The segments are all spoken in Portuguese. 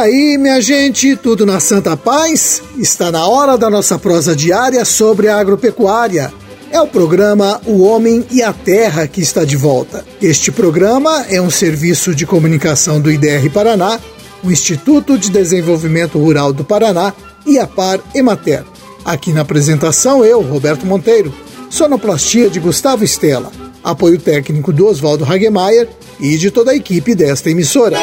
aí, minha gente, tudo na santa paz? Está na hora da nossa prosa diária sobre a agropecuária. É o programa O Homem e a Terra que está de volta. Este programa é um serviço de comunicação do IDR Paraná, o Instituto de Desenvolvimento Rural do Paraná e a Par Emater. Aqui na apresentação, eu, Roberto Monteiro, sonoplastia de Gustavo Estela, apoio técnico do Oswaldo Hagemeyer e de toda a equipe desta emissora.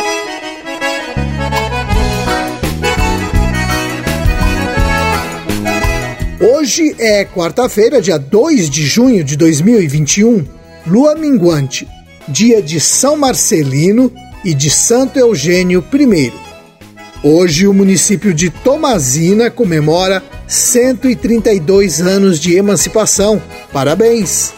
Hoje é quarta-feira, dia 2 de junho de 2021, lua minguante, dia de São Marcelino e de Santo Eugênio I. Hoje o município de Tomazina comemora 132 anos de emancipação. Parabéns!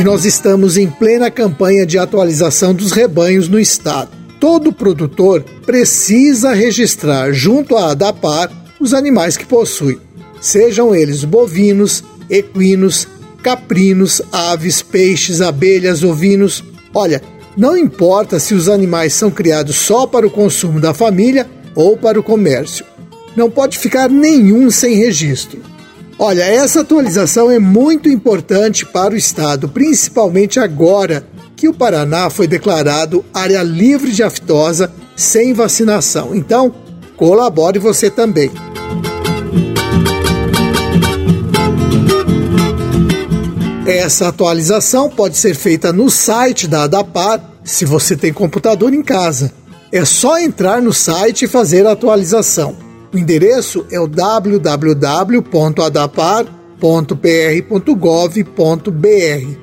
E nós estamos em plena campanha de atualização dos rebanhos no estado. Todo produtor precisa registrar junto à ADAPAR os animais que possui, sejam eles bovinos, equinos, caprinos, aves, peixes, abelhas, ovinos. Olha, não importa se os animais são criados só para o consumo da família ou para o comércio. Não pode ficar nenhum sem registro. Olha, essa atualização é muito importante para o Estado, principalmente agora que o Paraná foi declarado área livre de aftosa sem vacinação. Então, colabore você também. Essa atualização pode ser feita no site da ADAPAR se você tem computador em casa. É só entrar no site e fazer a atualização. O endereço é o www.adapar.pr.gov.br.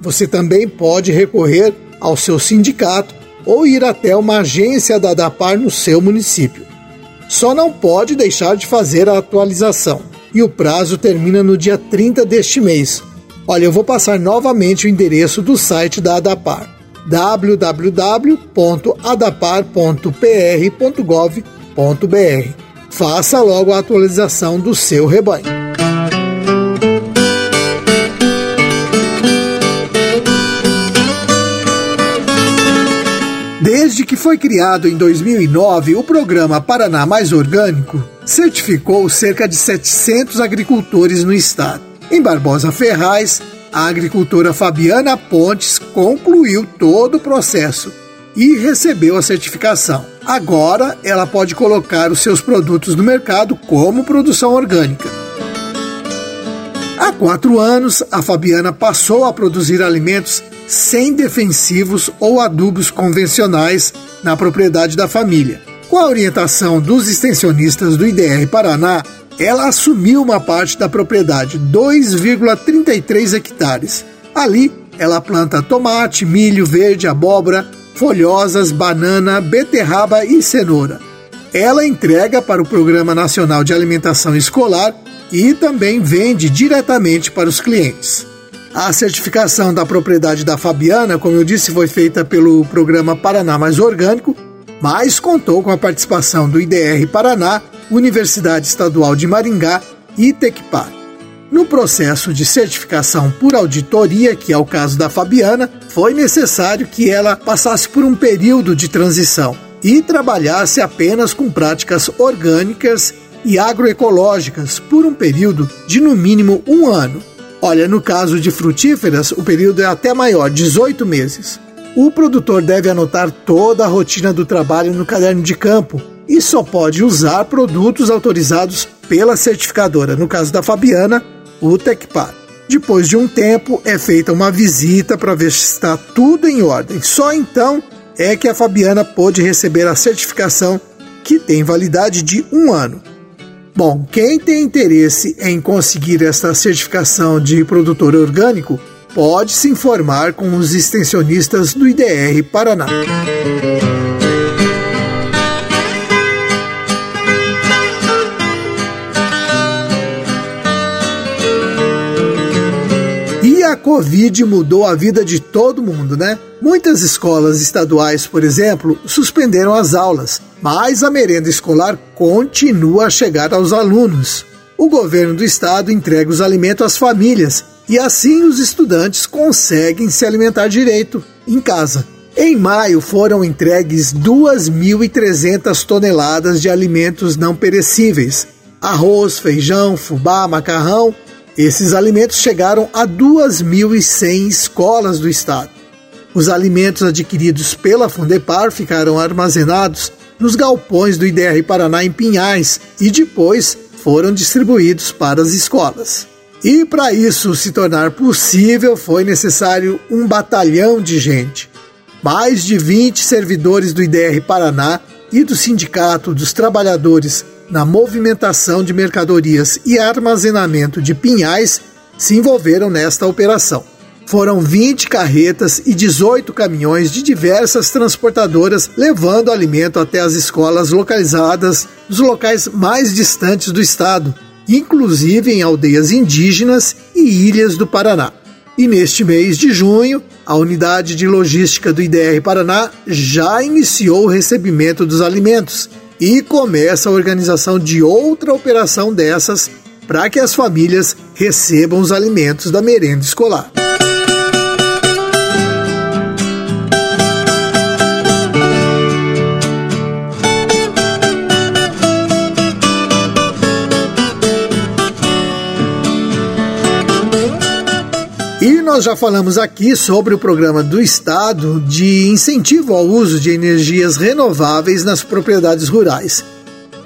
Você também pode recorrer ao seu sindicato ou ir até uma agência da ADAPAR no seu município. Só não pode deixar de fazer a atualização e o prazo termina no dia 30 deste mês. Olha, eu vou passar novamente o endereço do site da ADAPAR: www.adapar.pr.gov.br faça logo a atualização do seu rebanho. Desde que foi criado em 2009, o programa Paraná Mais Orgânico certificou cerca de 700 agricultores no estado. Em Barbosa Ferraz, a agricultora Fabiana Pontes concluiu todo o processo e recebeu a certificação. Agora ela pode colocar os seus produtos no mercado como produção orgânica. Há quatro anos, a Fabiana passou a produzir alimentos sem defensivos ou adubos convencionais na propriedade da família. Com a orientação dos extensionistas do IDR Paraná, ela assumiu uma parte da propriedade, 2,33 hectares. Ali, ela planta tomate, milho verde, abóbora, folhosas, banana, beterraba e cenoura. Ela entrega para o Programa Nacional de Alimentação Escolar e também vende diretamente para os clientes. A certificação da propriedade da Fabiana, como eu disse, foi feita pelo programa Paraná Mais Orgânico, mas contou com a participação do IDR Paraná, Universidade Estadual de Maringá e Tecpar. No processo de certificação por auditoria, que é o caso da Fabiana, foi necessário que ela passasse por um período de transição e trabalhasse apenas com práticas orgânicas e agroecológicas por um período de no mínimo um ano. Olha, no caso de frutíferas, o período é até maior, 18 meses. O produtor deve anotar toda a rotina do trabalho no caderno de campo e só pode usar produtos autorizados pela certificadora. No caso da Fabiana, o TecPar. Depois de um tempo, é feita uma visita para ver se está tudo em ordem. Só então é que a Fabiana pôde receber a certificação que tem validade de um ano. Bom, quem tem interesse em conseguir esta certificação de produtor orgânico pode se informar com os extensionistas do IDR Paraná. Covid mudou a vida de todo mundo, né? Muitas escolas estaduais, por exemplo, suspenderam as aulas, mas a merenda escolar continua a chegar aos alunos. O governo do estado entrega os alimentos às famílias e assim os estudantes conseguem se alimentar direito em casa. Em maio foram entregues 2.300 toneladas de alimentos não perecíveis: arroz, feijão, fubá, macarrão. Esses alimentos chegaram a 2.100 escolas do estado. Os alimentos adquiridos pela Fundepar ficaram armazenados nos galpões do IDR Paraná em Pinhais e depois foram distribuídos para as escolas. E para isso se tornar possível, foi necessário um batalhão de gente. Mais de 20 servidores do IDR Paraná e do Sindicato dos Trabalhadores na movimentação de mercadorias e armazenamento de pinhais se envolveram nesta operação. Foram 20 carretas e 18 caminhões de diversas transportadoras levando alimento até as escolas localizadas nos locais mais distantes do estado, inclusive em aldeias indígenas e ilhas do Paraná. E neste mês de junho, a unidade de logística do IDR Paraná já iniciou o recebimento dos alimentos e começa a organização de outra operação dessas para que as famílias recebam os alimentos da merenda escolar. Nós já falamos aqui sobre o programa do Estado de incentivo ao uso de energias renováveis nas propriedades rurais.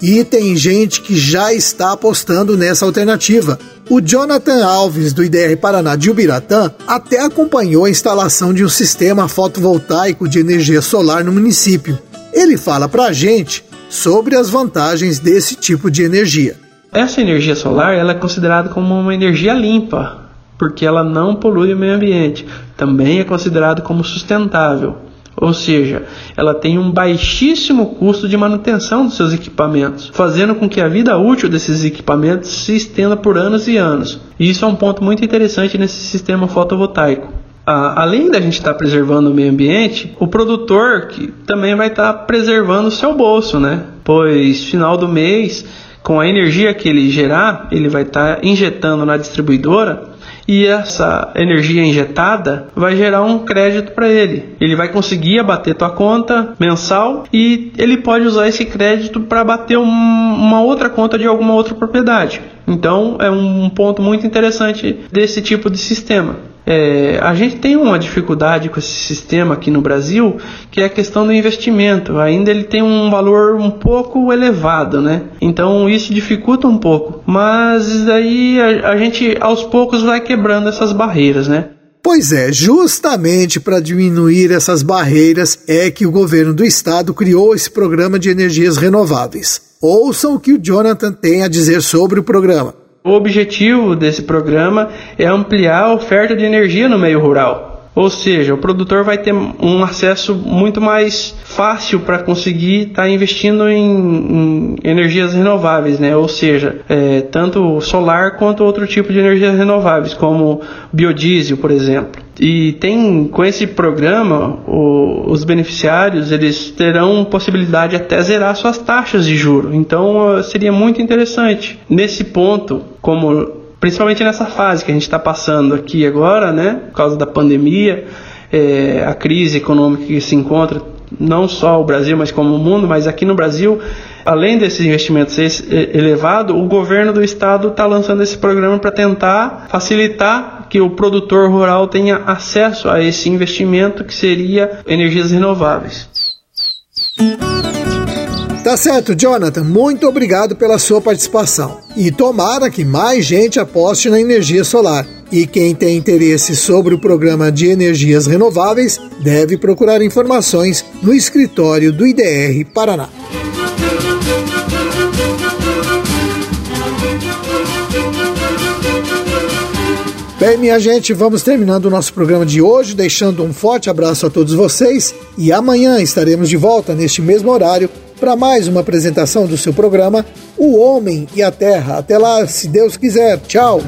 E tem gente que já está apostando nessa alternativa. O Jonathan Alves, do IDR Paraná de Ubiratã, até acompanhou a instalação de um sistema fotovoltaico de energia solar no município. Ele fala para a gente sobre as vantagens desse tipo de energia. Essa energia solar ela é considerada como uma energia limpa, porque ela não polui o meio ambiente. Também é considerado como sustentável, ou seja, ela tem um baixíssimo custo de manutenção dos seus equipamentos, fazendo com que a vida útil desses equipamentos se estenda por anos e anos. E isso é um ponto muito interessante nesse sistema fotovoltaico. Ah, além da gente estar tá preservando o meio ambiente, o produtor que também vai estar tá preservando o seu bolso, né? Pois final do mês, com a energia que ele gerar, ele vai estar tá injetando na distribuidora e essa energia injetada vai gerar um crédito para ele. Ele vai conseguir abater tua conta mensal e ele pode usar esse crédito para abater um, uma outra conta de alguma outra propriedade. Então é um ponto muito interessante desse tipo de sistema. É, a gente tem uma dificuldade com esse sistema aqui no Brasil, que é a questão do investimento. Ainda ele tem um valor um pouco elevado, né? Então isso dificulta um pouco. Mas aí a, a gente aos poucos vai quebrando essas barreiras, né? Pois é, justamente para diminuir essas barreiras é que o governo do estado criou esse programa de energias renováveis. Ouçam o que o Jonathan tem a dizer sobre o programa. O objetivo desse programa é ampliar a oferta de energia no meio rural. Ou seja, o produtor vai ter um acesso muito mais fácil para conseguir estar tá investindo em, em, energias renováveis, né? Ou seja, é, tanto solar quanto outro tipo de energias renováveis, como biodiesel, por exemplo. E tem com esse programa o, os beneficiários eles terão possibilidade até zerar suas taxas de juro. Então seria muito interessante nesse ponto, como principalmente nessa fase que a gente está passando aqui agora, né, por causa da pandemia, é, a crise econômica que se encontra, não só o Brasil, mas como o mundo, mas aqui no Brasil, além desses investimentos elevado, o governo do estado está lançando esse programa para tentar facilitar que o produtor rural tenha acesso a esse investimento que seria energias renováveis. Tá certo, Jonathan. Muito obrigado pela sua participação. E tomara que mais gente aposte na energia solar. E quem tem interesse sobre o programa de energias renováveis deve procurar informações no escritório do IDR Paraná. Bem, minha gente, vamos terminando o nosso programa de hoje, deixando um forte abraço a todos vocês e amanhã estaremos de volta neste mesmo horário para mais uma apresentação do seu programa O Homem e a Terra. Até lá, se Deus quiser. Tchau.